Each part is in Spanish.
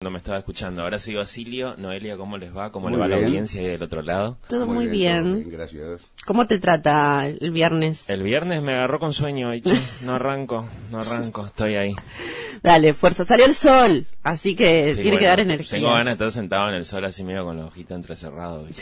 No me estaba escuchando. Ahora sí, Basilio, Noelia, ¿cómo les va? ¿Cómo Muy le va la bien. audiencia ahí del otro lado? Todo muy todo bien. Gracias. ¿Cómo te trata el viernes? El viernes me agarró con sueño. No arranco, no arranco, estoy ahí. Dale, fuerza. Salió el sol, así que Sí, tiene que bueno, dar energía. Tengo ganas de estar sentado en el sol así medio con los ojitos entrecerrados.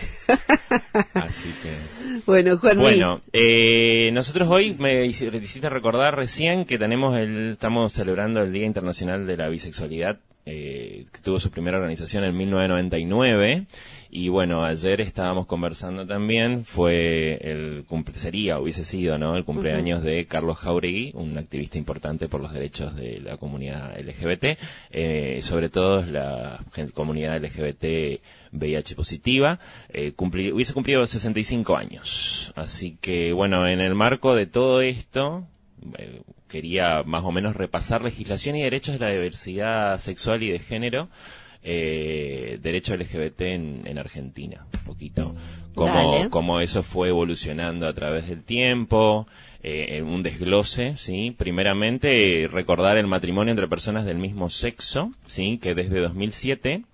Así que... Bueno, Juan Bueno, eh, nosotros hoy me hici- te hiciste recordar recién que tenemos el, estamos celebrando el Día Internacional de la Bisexualidad, eh, que tuvo su primera organización en 1999. Y bueno, ayer estábamos conversando también, fue el cumple, sería, hubiese sido, ¿no? El cumpleaños de Carlos Jauregui, un activista importante por los derechos de la comunidad LGBT, eh, sobre todo la comunidad LGBT VIH positiva, eh, hubiese cumplido 65 años. Así que, bueno, en el marco de todo esto, eh, quería más o menos repasar legislación y derechos de la diversidad sexual y de género, eh, derecho LGBT en, en Argentina, un poquito. Cómo, cómo eso fue evolucionando a través del tiempo, eh, en un desglose, ¿sí? Primeramente, recordar el matrimonio entre personas del mismo sexo, ¿sí? Que desde 2007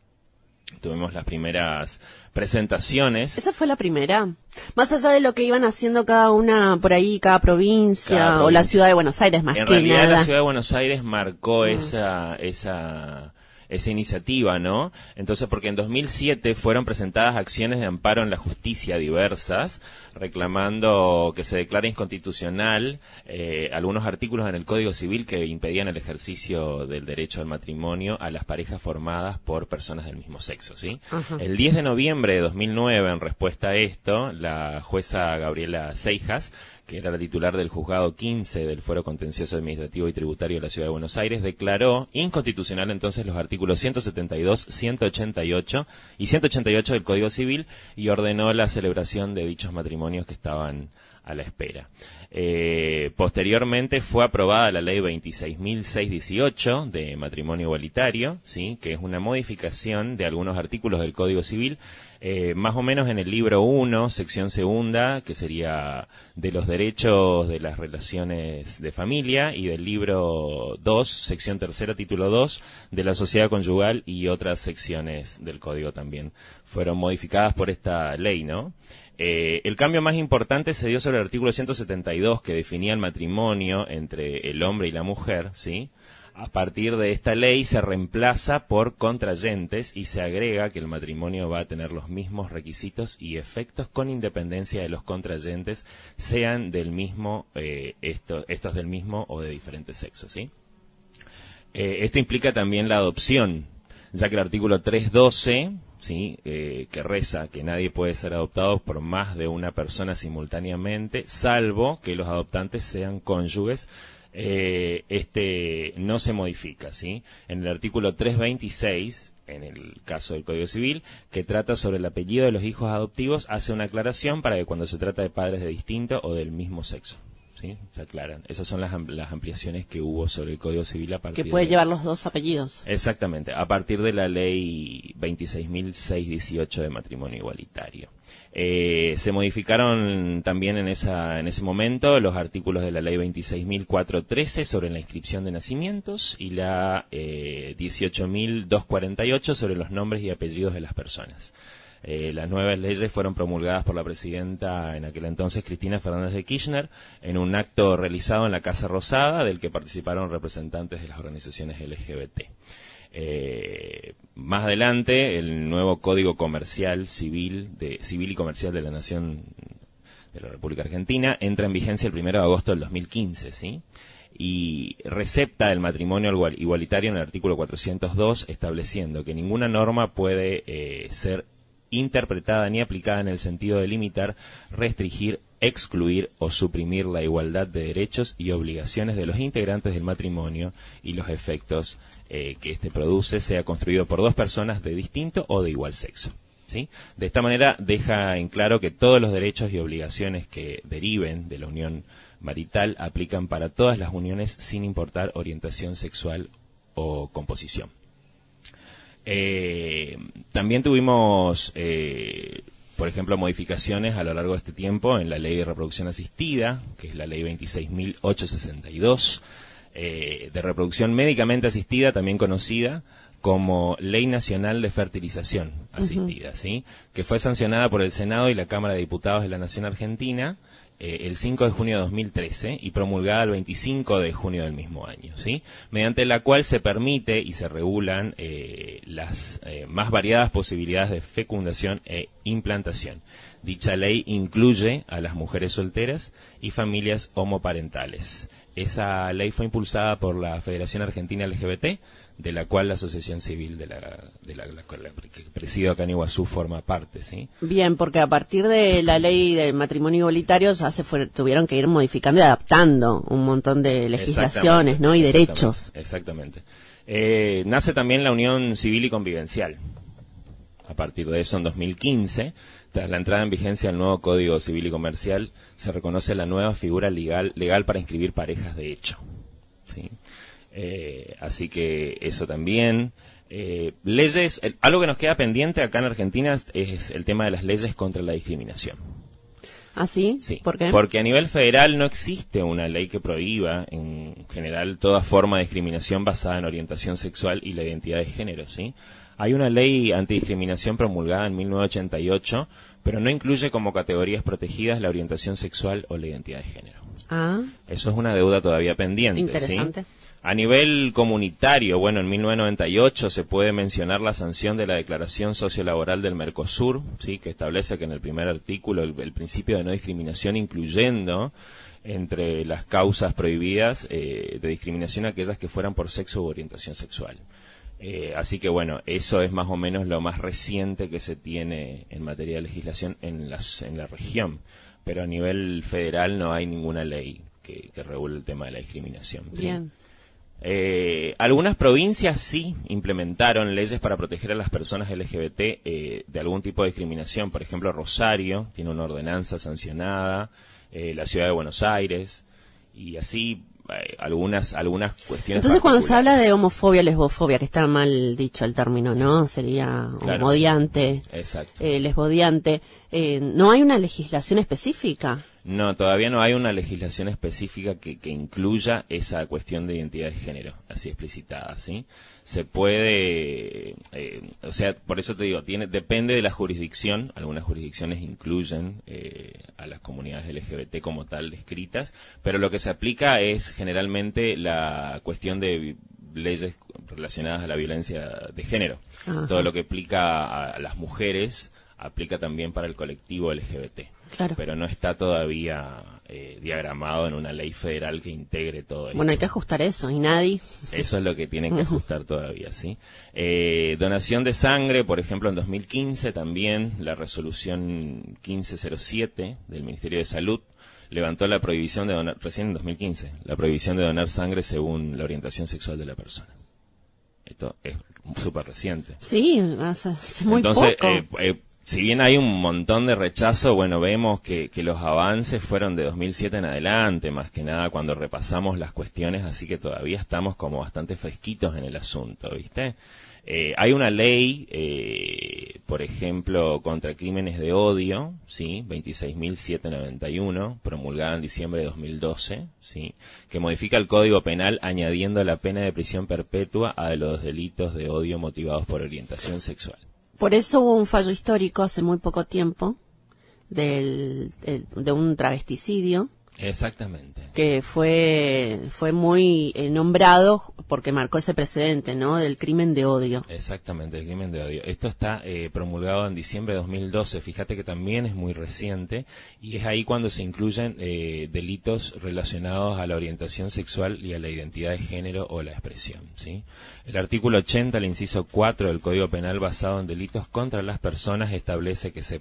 tuvimos las primeras presentaciones. Esa fue la primera. Más allá de lo que iban haciendo cada una por ahí, cada provincia, Cada o la ciudad de Buenos Aires más en que realidad nada. la ciudad de Buenos Aires marcó esa, esa, esa iniciativa, ¿no? Entonces, porque en 2007 fueron presentadas acciones de amparo en la justicia diversas, reclamando que se declare inconstitucional eh, algunos artículos en el Código Civil que impedían el ejercicio del derecho al matrimonio a las parejas formadas por personas del mismo sexo, ¿sí? Ajá. El 10 de noviembre de 2009, en respuesta a esto, la jueza Gabriela Seijas, que era la titular del juzgado 15 del Fuero Contencioso Administrativo y Tributario de la Ciudad de Buenos Aires, declaró inconstitucional entonces los artículos 172, 188 y 188 del Código Civil y ordenó la celebración de dichos matrimonios que estaban a la espera. Eh, posteriormente fue aprobada la ley 26.618 de matrimonio igualitario, sí, que es una modificación de algunos artículos del Código Civil, eh, más o menos en el libro 1, sección segunda, que sería de los derechos de las relaciones de familia, y del libro 2, sección tercera, título 2, de la sociedad conyugal y otras secciones del Código también fueron modificadas por esta ley, ¿no? Eh, el cambio más importante se dio sobre el artículo 172 que definía el matrimonio entre el hombre y la mujer, ¿sí? A partir de esta ley se reemplaza por contrayentes y se agrega que el matrimonio va a tener los mismos requisitos y efectos con independencia de los contrayentes, sean del mismo, eh, esto- estos del mismo o de diferentes sexos, ¿sí? Eh, esto implica también la adopción, ya que el artículo 312, ¿sí? Eh, que reza que nadie puede ser adoptado por más de una persona simultáneamente, salvo que los adoptantes sean cónyuges, eh, este no se modifica, ¿sí? En el artículo 326, en el caso del Código Civil, que trata sobre el apellido de los hijos adoptivos, hace una aclaración para que cuando se trata de padres de distinto o del mismo sexo, ¿sí? Se aclaran. Esas son las, las ampliaciones que hubo sobre el Código Civil a partir Que puede de- llevar los dos apellidos. Exactamente, a partir de la ley 26.618 de matrimonio igualitario. Eh, se modificaron también en, esa, en ese momento los artículos de la ley 26.413 sobre la inscripción de nacimientos y la eh, 18.248 sobre los nombres y apellidos de las personas. Eh, las nuevas leyes fueron promulgadas por la presidenta en aquel entonces, Cristina Fernández de Kirchner, en un acto realizado en la Casa Rosada, del que participaron representantes de las organizaciones LGBT. Eh, más adelante, el nuevo Código Comercial Civil, de, Civil y Comercial de la Nación de la República Argentina entra en vigencia el 1 de agosto del 2015, ¿sí? Y recepta el matrimonio igual- igualitario en el artículo 402, estableciendo que ninguna norma puede eh, ser interpretada ni aplicada en el sentido de limitar, restringir, excluir o suprimir la igualdad de derechos y obligaciones de los integrantes del matrimonio y los efectos eh, que éste produce, sea construido por dos personas de distinto o de igual sexo. De esta manera deja en claro que todos los derechos y obligaciones que deriven de la unión marital aplican para todas las uniones sin importar orientación sexual o composición. Eh, también tuvimos, eh, por ejemplo, modificaciones a lo largo de este tiempo en la ley de reproducción asistida, que es la ley 26.862, eh, de reproducción médicamente asistida, también conocida como Ley Nacional de Fertilización Asistida, ¿sí? Que fue sancionada por el Senado y la Cámara de Diputados de la Nación Argentina eh, el 5 de junio de 2013 y promulgada el 25 de junio del mismo año, ¿sí? Mediante la cual se permite y se regulan eh, las eh, más variadas posibilidades de fecundación e implantación. Dicha ley incluye a las mujeres solteras y familias homoparentales. Esa ley fue impulsada por la Federación Argentina LGBT, de la cual la Asociación Civil de la, de la, que presido acá en Iguazú forma parte, ¿sí? Bien, porque a partir de la ley del matrimonio igualitario ya se tuvieron que ir modificando y adaptando un montón de legislaciones, ¿no? Y derechos. Exactamente. Eh, nace también la Unión Civil y Convivencial. A partir de eso, en 2015, tras la entrada en vigencia del nuevo Código Civil y Comercial, se reconoce la nueva figura legal, legal para inscribir parejas de hecho. ¿sí? Eh, así que eso también. Eh, leyes, algo que nos queda pendiente acá en Argentina es el tema de las leyes contra la discriminación. ¿Ah, sí? Sí. ¿Por qué? Porque a nivel federal no existe una ley que prohíba, en general, toda forma de discriminación basada en orientación sexual y la identidad de género, ¿sí? Hay una ley antidiscriminación promulgada en 1988, pero no incluye como categorías protegidas la orientación sexual o la identidad de género. Ah. Eso es una deuda todavía pendiente, Interesante. A nivel comunitario, bueno, en 1998 se puede mencionar la sanción de la Declaración Sociolaboral del Mercosur, ¿sí? que establece que en el primer artículo el, principio de no discriminación, incluyendo entre las causas prohibidas eh, de discriminación aquellas que fueran por sexo u orientación sexual. Eh, así que bueno, eso es más o menos lo más reciente que se tiene en materia de legislación en, las, en la región, pero a nivel federal no hay ninguna ley que, que regule el tema de la discriminación. Bien. Eh, algunas provincias sí implementaron leyes para proteger a las personas LGBT eh, de algún tipo de discriminación. Por ejemplo, Rosario tiene una ordenanza sancionada, eh, la ciudad de Buenos Aires, y así algunas algunas cuestiones. Entonces, cuando se habla de homofobia, lesbofobia, que está mal dicho el término, ¿no? Sería homodiante, lesbodiante. ¿No hay una legislación específica? No, todavía no hay una legislación específica que, incluya esa cuestión de identidad de género, así explicitada, ¿sí? Se puede, eh, o sea, por eso te digo, tiene, depende de la jurisdicción, algunas jurisdicciones incluyen eh, a las comunidades LGBT como tal descritas, pero lo que se aplica es generalmente la cuestión de leyes relacionadas a la violencia de género. Todo lo que aplica a las mujeres aplica también para el colectivo LGBT. Pero no está todavía eh, diagramado en una ley federal que integre todo esto. Bueno, hay que ajustar eso, y nadie. Eso es lo que tienen que ajustar todavía, ¿sí? Eh, donación de sangre, por ejemplo, en 2015 también la resolución 1507 del Ministerio de Salud levantó la prohibición de donar, recién en 2015, la prohibición de donar sangre según la orientación sexual de la persona. Esto es súper reciente. Sí, hace, muy Entonces, poco. Eh, eh si bien hay un montón de rechazo, bueno, vemos que, los avances fueron de 2007 en adelante, más que nada cuando repasamos las cuestiones, así que todavía estamos como bastante fresquitos en el asunto, ¿viste? Eh, hay una ley, eh, por ejemplo, contra crímenes de odio, ¿sí? 26.791, promulgada en diciembre de 2012, ¿sí? Que modifica el Código Penal añadiendo la pena de prisión perpetua a los delitos de odio motivados por orientación sexual. Por eso hubo un fallo histórico hace muy poco tiempo del, de un travesticidio. Exactamente. Que fue, fue muy eh, nombrado porque marcó ese precedente, ¿no? Del crimen de odio. Exactamente, el crimen de odio. Esto está eh, promulgado en diciembre de 2012. Fíjate que también es muy reciente y es ahí cuando se incluyen eh, delitos relacionados a la orientación sexual y a la identidad de género o la expresión, ¿sí? El artículo 80, el inciso 4 del Código Penal basado en delitos contra las personas establece que se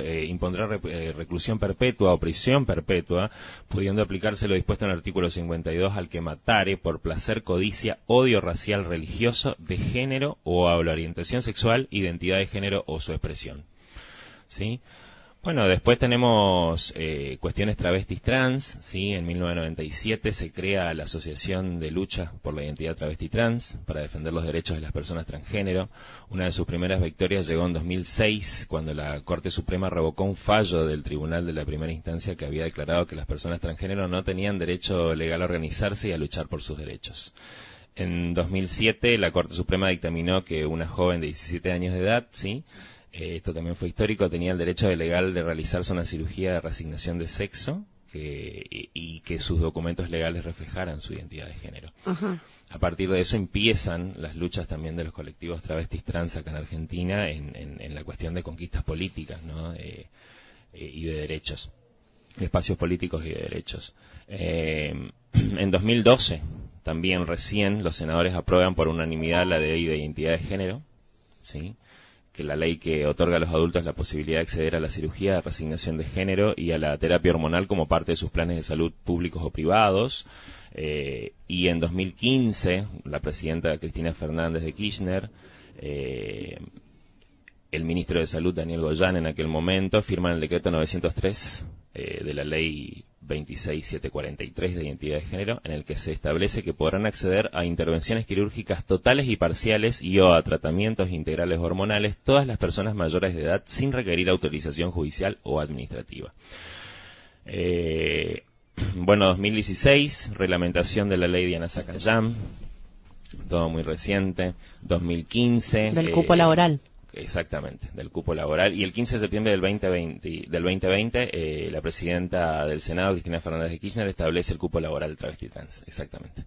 eh, impondrá eh, reclusión perpetua o prisión perpetua, pudiendo aplicarse lo dispuesto en el artículo 52 al que matare por placer, codicia, odio racial, religioso, de género o a la orientación sexual, identidad de género o su expresión. ¿Sí? Bueno, después tenemos eh, cuestiones travestis trans, ¿sí? En 1997 se crea la Asociación de Lucha por la Identidad Travesti Trans para defender los derechos de las personas transgénero. Una de sus primeras victorias llegó en 2006, cuando la Corte Suprema revocó un fallo del Tribunal de la Primera Instancia que había declarado que las personas transgénero no tenían derecho legal a organizarse y a luchar por sus derechos. En 2007 la Corte Suprema dictaminó que una joven de 17 años de edad, sí, eh, esto también fue histórico, tenía el derecho legal de realizarse una cirugía de resignación de sexo y, que sus documentos legales reflejaran su identidad de género. A partir de eso empiezan las luchas también de los colectivos travestis trans acá en Argentina en, la cuestión de conquistas políticas ¿no? Eh, eh, y de derechos, de espacios políticos y de derechos. en 2012 también recién los senadores aprueban por unanimidad la ley de identidad de género, ¿sí? Que la ley que otorga a los adultos la posibilidad de acceder a la cirugía de resignación de género y a la terapia hormonal como parte de sus planes de salud públicos o privados. Eh, y en 2015, la presidenta Cristina Fernández de Kirchner, eh, el ministro de Salud Daniel Goyán en aquel momento firman el decreto 903 eh, de la ley 26743 de identidad de género, en el que se establece que podrán acceder a intervenciones quirúrgicas totales y parciales y o a tratamientos integrales hormonales todas las personas mayores de edad sin requerir autorización judicial o administrativa. Eh, bueno, 2016, reglamentación de la ley Diana Zacayán, todo muy reciente. 2015. Del cupo eh, laboral. Exactamente, del cupo laboral. Y el 15 de septiembre del 2020, del 2020 eh, la presidenta del Senado, Cristina Fernández de Kirchner, establece el cupo laboral travesti trans. Exactamente.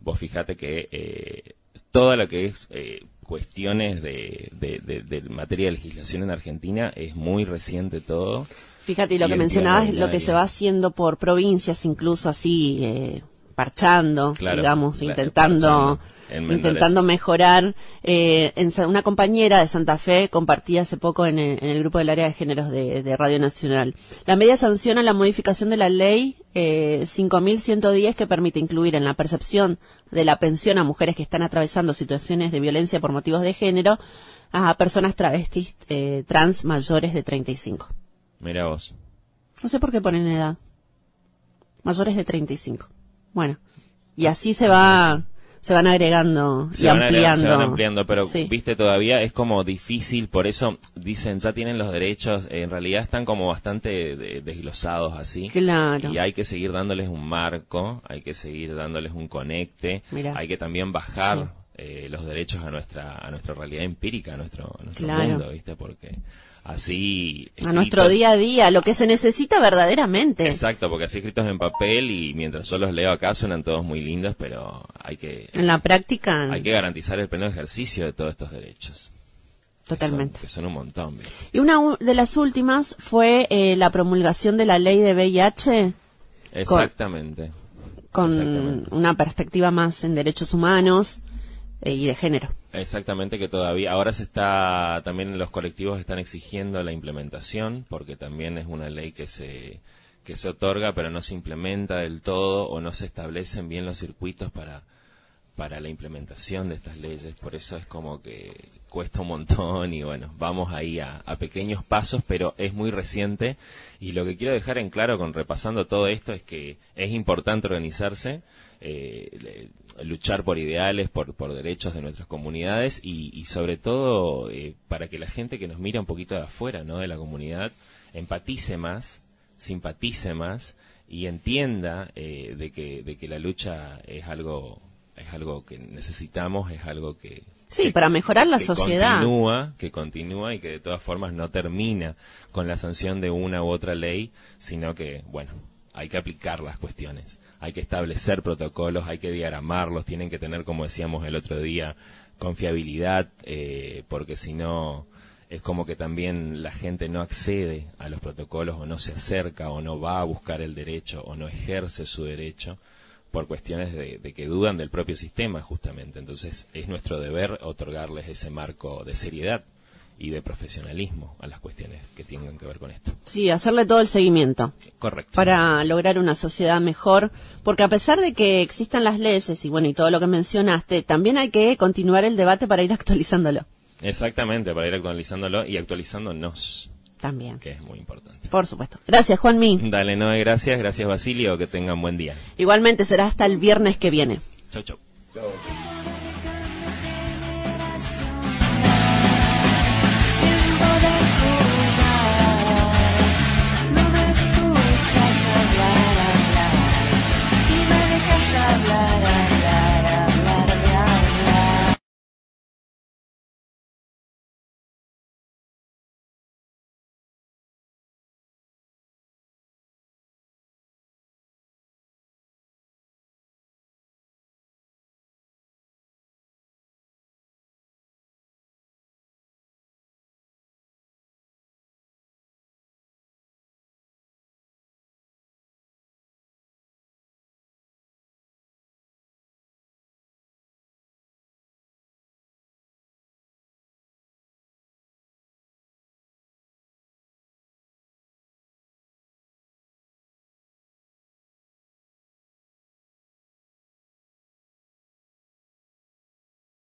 Vos fijate que eh, toda lo que es eh, cuestiones de, de, materia de legislación en Argentina es muy reciente todo. Fíjate, y lo que mencionabas, lo que se va haciendo por provincias, incluso así, parchando, digamos, intentando intentando mejorar. Eh, en, una compañera de Santa Fe compartía hace poco en el, grupo del área de géneros de, Radio Nacional. La media sanciona la modificación de la ley eh, 5.110 que permite incluir en la percepción de la pensión a mujeres que están atravesando situaciones de violencia por motivos de género a personas travestis eh, trans mayores de 35. Mira vos. No sé por qué ponen edad. Mayores de 35. Bueno, y así se va se van agregando y ampliando. se van ampliando, pero viste todavía es como difícil, por eso dicen ya tienen los derechos, en realidad están como bastante desglosados así. Claro. Y hay que seguir dándoles un marco, hay que seguir dándoles un conecte, hay que también bajar eh, los derechos a nuestra a nuestra realidad empírica, a nuestro, a nuestro mundo, viste, porque así... A nuestro día a día, lo que se necesita verdaderamente. Exacto, porque así escritos en papel y mientras yo los leo acá suenan todos muy lindos, pero hay que... En la práctica... Hay que garantizar el pleno ejercicio de todos estos derechos. Totalmente. Que son, un montón. Y una de las últimas fue eh, la promulgación de la ley de VIH. Exactamente. Con, una perspectiva más en derechos humanos y de género. Exactamente, que todavía, ahora se está, también los colectivos están exigiendo la implementación, porque también es una ley que se, que se otorga, pero no se implementa del todo o no se establecen bien los circuitos para, para la implementación de estas leyes. Por eso es como que cuesta un montón y bueno, vamos ahí a, pequeños pasos, pero es muy reciente. Y lo que quiero dejar en claro con repasando todo esto es que es importante organizarse eh, luchar por ideales, por, por derechos de nuestras comunidades y, sobre todo eh, para que la gente que nos mira un poquito de afuera, ¿no? De la comunidad, empatice más, simpatice más y entienda eh, de, que, de que la lucha es algo, es algo que necesitamos, es algo que, Sí, para mejorar la sociedad. Continúa, que continúa y que de todas formas no termina con la sanción de una u otra ley, sino que, bueno, hay que aplicar las cuestiones hay que establecer protocolos, hay que diagramarlos, tienen que tener, como decíamos el otro día, confiabilidad, eh, porque si no es como que también la gente no accede a los protocolos o no se acerca o no va a buscar el derecho o no ejerce su derecho por cuestiones de, de, que dudan del propio sistema justamente. Entonces es nuestro deber otorgarles ese marco de seriedad y de profesionalismo a las cuestiones que tengan que ver con esto. Sí, hacerle todo el seguimiento. Correcto. Para lograr una sociedad mejor, porque a pesar de que existan las leyes y bueno, y todo lo que mencionaste, también hay que continuar el debate para ir actualizándolo. Exactamente, para ir actualizándolo y actualizándonos. También. Que es muy importante. Por supuesto. Gracias, Juanmi. Dale, no, gracias. Gracias, Basilio. Que tengan buen día. Igualmente será hasta el viernes que viene. Chau, chau. Chau.